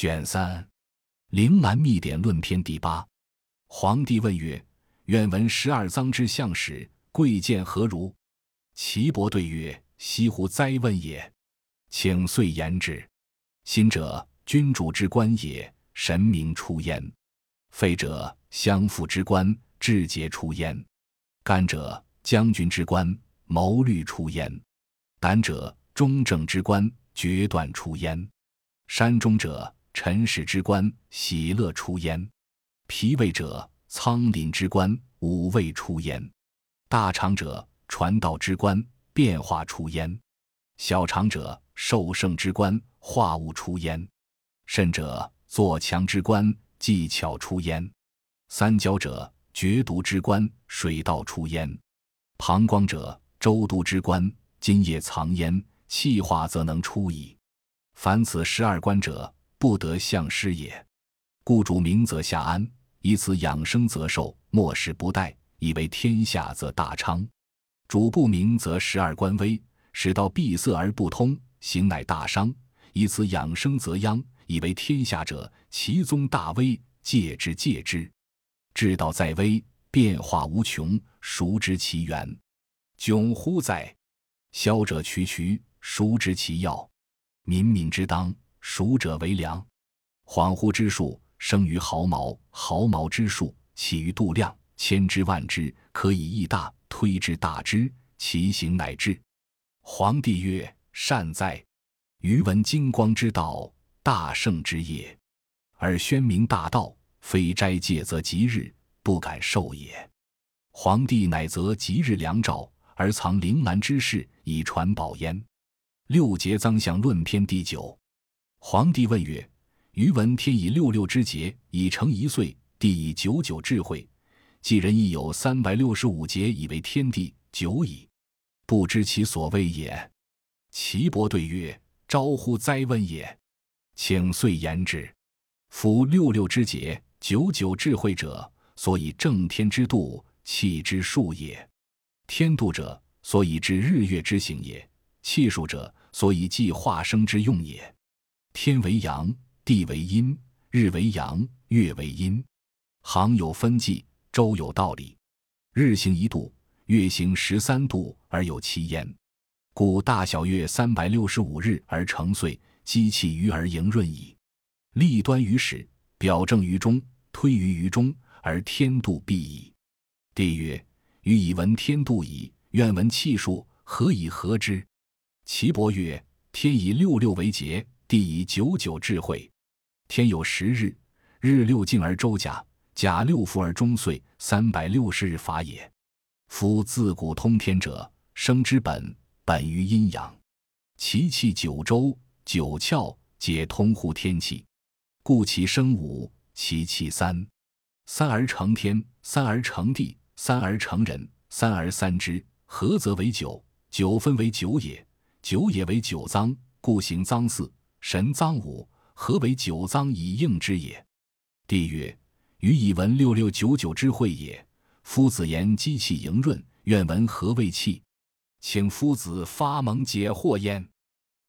卷三，《灵兰秘典论篇》第八。皇帝问曰：“愿闻十二脏之相使，贵贱何如？”岐伯对曰：“西湖哉问也！请遂言之。心者，君主之官也，神明出焉；肺者，相父之官，志节出焉；肝者，将军之官，谋虑出焉；胆者，中正之官，决断出焉；山中者，臣使之官，喜乐出焉；脾胃者，仓廪之官，五味出焉；大肠者，传道之官，变化出焉；小肠者，受盛之官，化物出焉；肾者，作强之官，技巧出焉；三焦者，决毒之官，水道出焉；膀胱者，周都之官，津液藏焉，气化则能出矣。凡此十二官者，不得相失也，故主明则下安，以此养生则寿，莫使不殆；以为天下则大昌。主不明则十二官微，使道闭塞而不通，行乃大伤。以此养生则殃，以为天下者，其宗大威，戒之戒之。至道在微，变化无穷，孰知其源？窘乎哉！消者渠渠，孰知其要？民民之当。熟者为良，恍惚之术生于毫毛，毫毛之术起于度量，千之万之，可以益大，推之大之，其行乃至。皇帝曰：“善哉！余闻金光之道，大圣之业，而宣明大道，非斋戒则吉日，不敢受也。”皇帝乃择吉日良兆，而藏铃兰之事，以传宝焉。六节脏象论篇第九。皇帝问曰：“余闻天以六六之节，以成一岁；地以九九智慧。既人亦有三百六十五节，以为天地久矣，不知其所谓也。”岐伯对曰：“招乎哉问也！请遂言之。夫六六之节，九九智慧者，所以正天之度，气之数也。天度者，所以知日月之行也；气数者，所以计化生之用也。”天为阳，地为阴，日为阳，月为阴。行有分际，周有道理。日行一度，月行十三度，而有其焉。故大小月三百六十五日而成岁，积气于而盈润矣。立端于始，表正于中，推于于中，而天度必矣。帝曰：予以闻天度矣，愿闻气数，何以合之？岐伯曰：天以六六为节。地以九九智慧，天有十日，日六进而周甲，甲六伏而终岁，三百六十日法也。夫自古通天者，生之本，本于阴阳。其气九州九窍，皆通乎天气，故其生五，其气三。三而成天，三而成地，三而成人，三而三之，合则为九。九分为九也，九也为九脏，故行脏四。神脏五，何为九脏以应之也？帝曰：予以闻六六九九之会也。夫子言机气盈润，愿闻何谓气？请夫子发蒙解惑焉。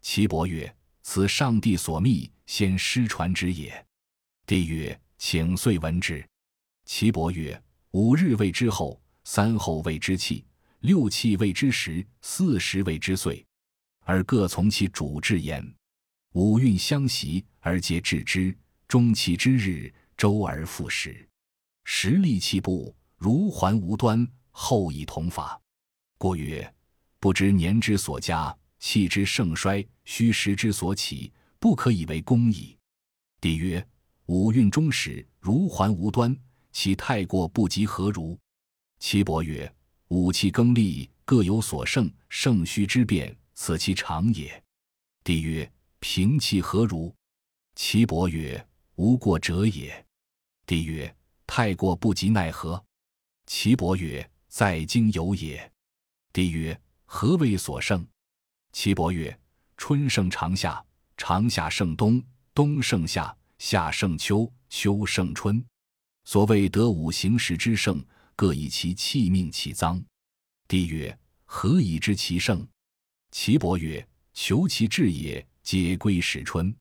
岐伯曰：此上帝所密，先师传之也。帝曰：请遂闻之。岐伯曰：五日谓之后，三后谓之气，六气谓之时，四时谓之岁，而各从其主治焉。五运相袭而皆治之，终气之日，周而复始。时利气不如环无端，后以同法。故曰：不知年之所加，气之盛衰，虚实之所起，不可以为功矣。帝曰：五运终始，如环无端，其太过不及何如？岐伯曰：五气更立，各有所盛，盛虚之变，此其常也。帝曰。平气何如？岐伯曰：“无过者也。”帝曰：“太过不及奈何？”岐伯曰：“在经有也。”帝曰：“何谓所胜？”岐伯曰：“春胜长夏，长夏胜冬，冬胜夏，夏胜秋，秋胜春。所谓得五行时之盛，各以其气命其脏。”帝曰：“何以知其盛？”岐伯曰：“求其志也。”皆归始春，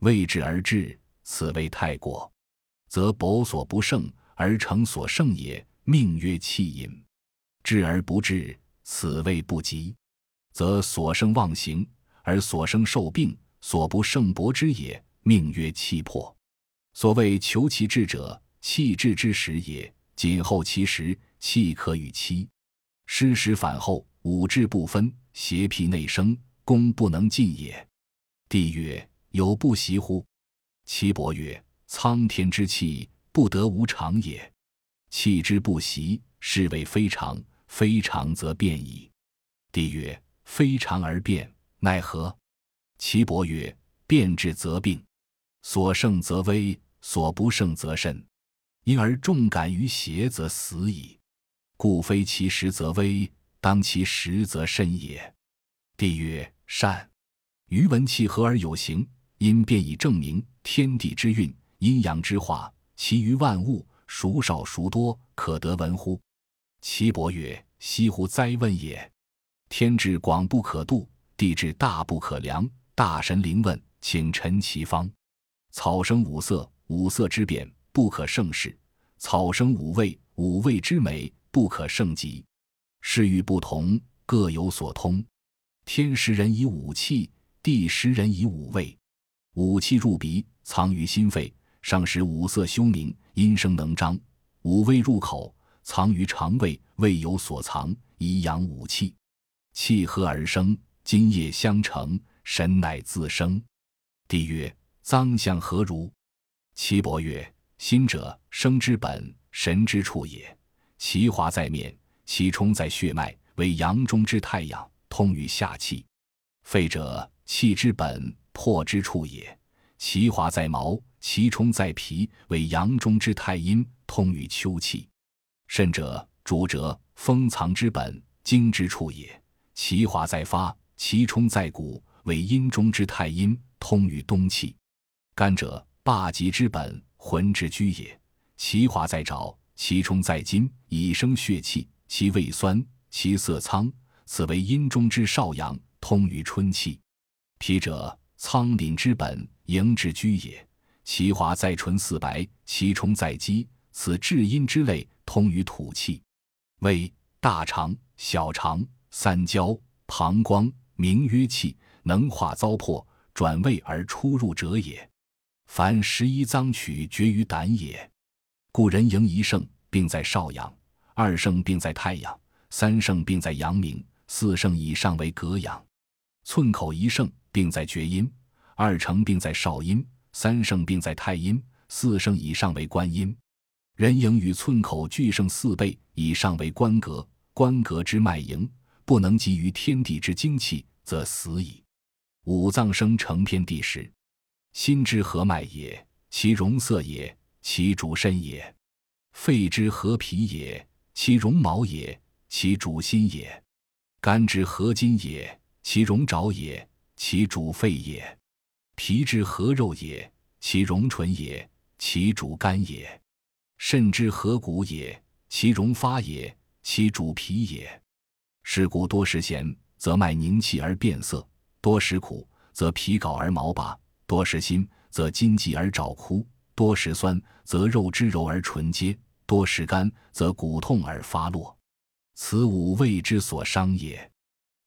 未至而至，此谓太过，则薄所不胜而成所胜也，命曰气饮；治而不治，此谓不及，则所生妄行而所生受病，所不胜薄之也，命曰气魄。所谓求其治者，气治之时也。谨后其时，气可与期。失时反后，五志不分，邪僻内生，功不能尽也。帝曰：有不习乎？岐伯曰：苍天之气，不得无常也。气之不习，是谓非常。非常则变矣。帝曰：非常而变，奈何？岐伯曰：变之则病，所胜则危，所不胜则甚。因而重感于邪，则死矣。故非其时则危，当其时则甚也。帝曰：善。余闻气和而有形，因便以证明天地之运、阴阳之化，其余万物孰少孰多，可得闻乎？岐伯曰：惜乎哉问也！天之广不可度，地之大不可量。大神灵问，请陈其方。草生五色，五色之变。不可胜事，草生五味，五味之美不可胜极。事欲不同，各有所通。天时人以五气，第十人以五味。五气入鼻，藏于心肺，上使五色修明，阴声能张；五味入口，藏于肠胃，胃有所藏，以养五气。气和而生，津液相承，神乃自生。帝曰：脏象何如？岐伯曰。心者，生之本，神之处也。其华在面，其冲在血脉，为阳中之太阳，通于下气。肺者，气之本，魄之处也。其华在毛，其冲在皮，为阳中之太阴，通于秋气。肾者，主者，封藏之本，精之处也。其华在发，其冲在骨，为阴中之太阴，通于冬气。肝者，霸极之本。魂之居也，其华在爪，其冲在筋，以生血气。其味酸，其色苍，此为阴中之少阳，通于春气。脾者，苍廪之本，营之居也。其华在唇似白，其冲在肌，此至阴之类，通于土气。胃、大肠、小肠、三焦、膀胱，名曰气，能化糟粕，转胃而出入者也。凡十一脏取决于胆也，故人营一盛病在少阳，二盛病在太阳，三盛病在阳明，四盛以上为隔阳。寸口一盛病在厥阴，二成病在少阴，三盛病在太阴，四盛以上为关阴。人营与寸口俱盛四倍以上为关格，关格之脉营不能集于天地之精气，则死矣。五脏生成天地时。心之合脉也，其容色也；其主身也。肺之合脾也，其容毛也；其主心也。肝之合筋也，其容爪也；其主肺也。脾之合肉也，其容唇也；其主肝也。肾之合骨也，其容发也；其主皮也。是故多食咸，则脉凝气而变色；多食苦，则皮槁而毛拔。多食辛，则筋急而爪枯；多食酸，则肉之柔而纯洁；多食甘，则骨痛而发落。此五味之所伤也。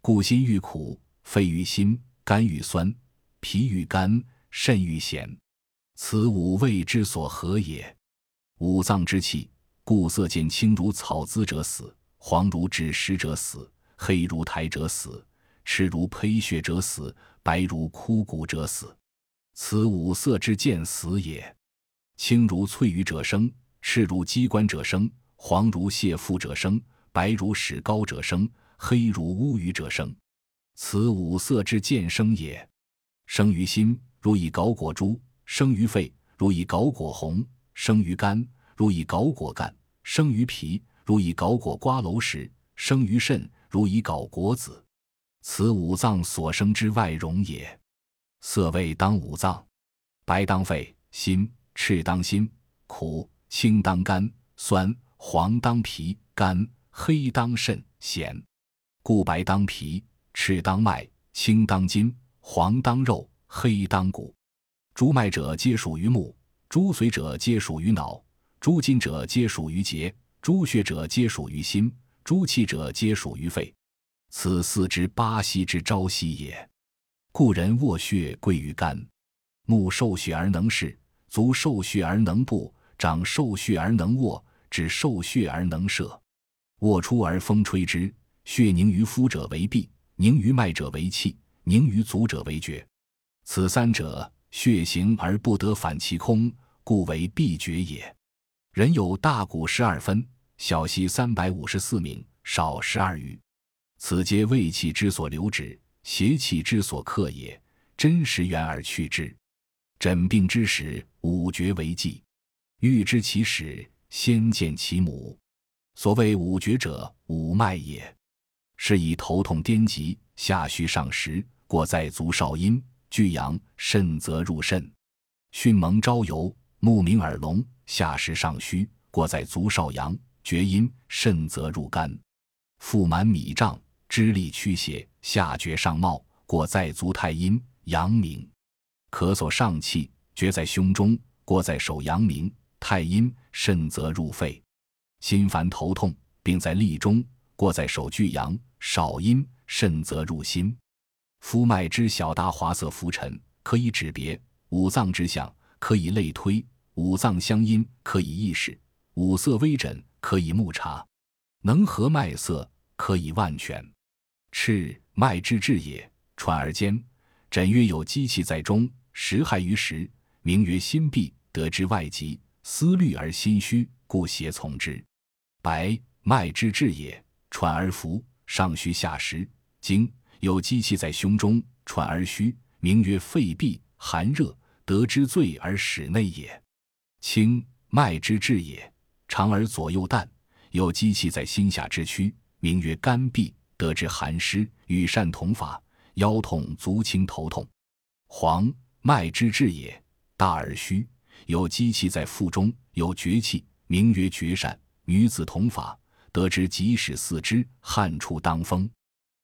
故心欲苦，肺欲辛，肝欲酸，脾欲甘，肾欲咸。此五味之所合也。五脏之气，故色见青如草滋者死，黄如纸石者死，黑如苔者死，赤如胚血者死，白如枯骨者死。此五色之见死也。青如翠羽者生，赤如鸡冠者生，黄如蟹腹者生，白如史膏者生，黑如乌鱼者生。此五色之见生也。生于心，如以槁果朱；生于肺，如以槁果红；生于肝，如以槁果干；生于脾，如以槁果瓜蒌实；生于肾，如以槁果子。此五脏所生之外容也。色味当五脏，白当肺、心；赤当心、苦；青当肝、酸；黄当脾、肝；黑当肾、咸。故白当脾，赤当脉，青当筋，黄当肉，黑当骨。诸脉者皆属于目，诸髓者皆属于脑，诸筋者皆属于节，诸血者皆属于心，诸气者皆属于肺。此四之八息之朝夕也。故人卧血归于肝，目受血而能视，足受血而能步，掌受血而能握，指受血而能射。卧出而风吹之，血凝于肤者为痹，凝于脉者为气，凝于足者为厥。此三者，血行而不得反其空，故为闭绝也。人有大骨十二分，小溪三百五十四名，少十二余。此皆胃气之所留止。邪气之所克也，真实源而去之。诊病之时，五绝为纪。欲知其始，先见其母。所谓五绝者，五脉也。是以头痛颠急，下虚上实，过在足少阴，巨阳肾则入肾。迅蒙朝游，目明耳聋，下实上虚，过在足少阳，厥阴肾则入肝。腹满米胀。支力驱邪，下厥上冒，过在足太阴，阳明。咳嗽上气，厥在胸中，过在手阳明，太阴，肾则入肺。心烦头痛，并在力中，过在手巨阳，少阴，肾则入心。肤脉之小大滑色浮沉，可以指别；五脏之象，可以类推；五脏相因，可以意识；五色微诊，可以目察；能合脉色，可以万全。赤脉之至也，喘而坚。诊曰有机气在中，实害于时，名曰心闭，得之外疾，思虑而心虚，故邪从之。白脉之至也，喘而浮，上虚下实。经有机气在胸中，喘而虚，名曰肺痹，寒热，得之醉而使内也。清脉之至也，长而左右淡，有机气在心下之区，名曰肝痹。得之寒湿与善同法，腰痛足轻头痛。黄脉之至也，大而虚，有积气在腹中，有绝气，名曰绝善。女子同法，得知即使四肢汗出当风。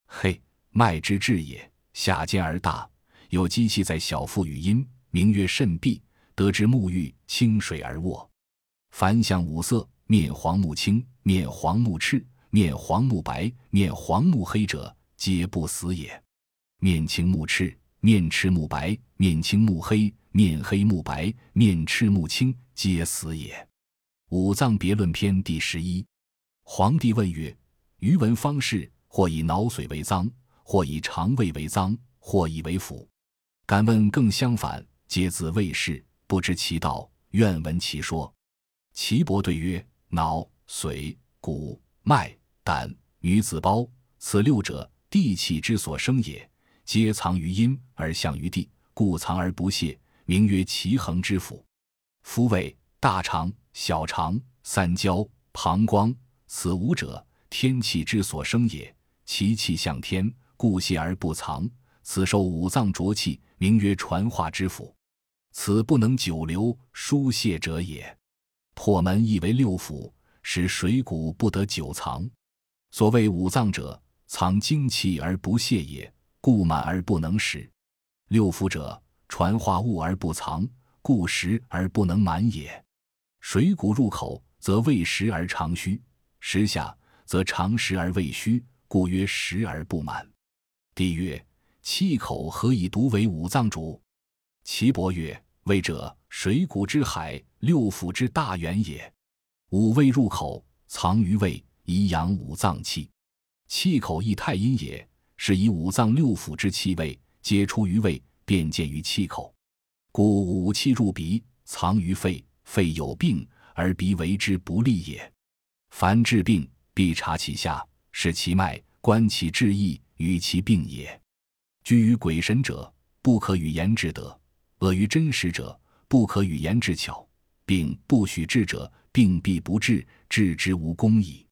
嘿脉之至也，下尖而大，有积气在小腹与阴，名曰肾闭，得知沐浴清水而卧。凡象五色，面黄目青，面黄目赤。面黄目白，面黄目黑者，皆不死也；面青目赤，面赤目白，面青目黑，面黑目白，面赤目青，皆死也。五脏别论篇第十一。皇帝问曰：余闻方士，或以脑髓为脏，或以肠胃为脏，或以为腑。敢问更相反，皆自卫士，不知其道，愿闻其说。岐伯对曰：脑、髓、骨、脉。胆、女子胞，此六者，地气之所生也，皆藏于阴而向于地，故藏而不泄，名曰奇恒之腑。夫胃、大肠、小肠、三焦、膀胱，此五者，天气之所生也，其气向天，故泄而不藏，此受五脏浊气，名曰传化之腑。此不能久留疏泄者也。破门亦为六腑，使水谷不得久藏。所谓五脏者，藏精气而不泄也，故满而不能食；六腑者，传化物而不藏，故食而不能满也。水谷入口，则胃食而肠虚；食下，则常食而胃虚，故曰食而不满。帝曰：气口何以独为五脏主？岐伯曰：胃者，水谷之海，六腑之大源也。五味入口，藏于胃。以养五脏气，气口亦太阴也，是以五脏六腑之气味皆出于胃，便见于气口。故五气入鼻，藏于肺，肺有病而鼻为之不利也。凡治病，必察其下，视其脉，观其志意，与其病也。居于鬼神者，不可与言治得；恶于真实者，不可与言治巧。病不许治者，病必不治，治之无功矣。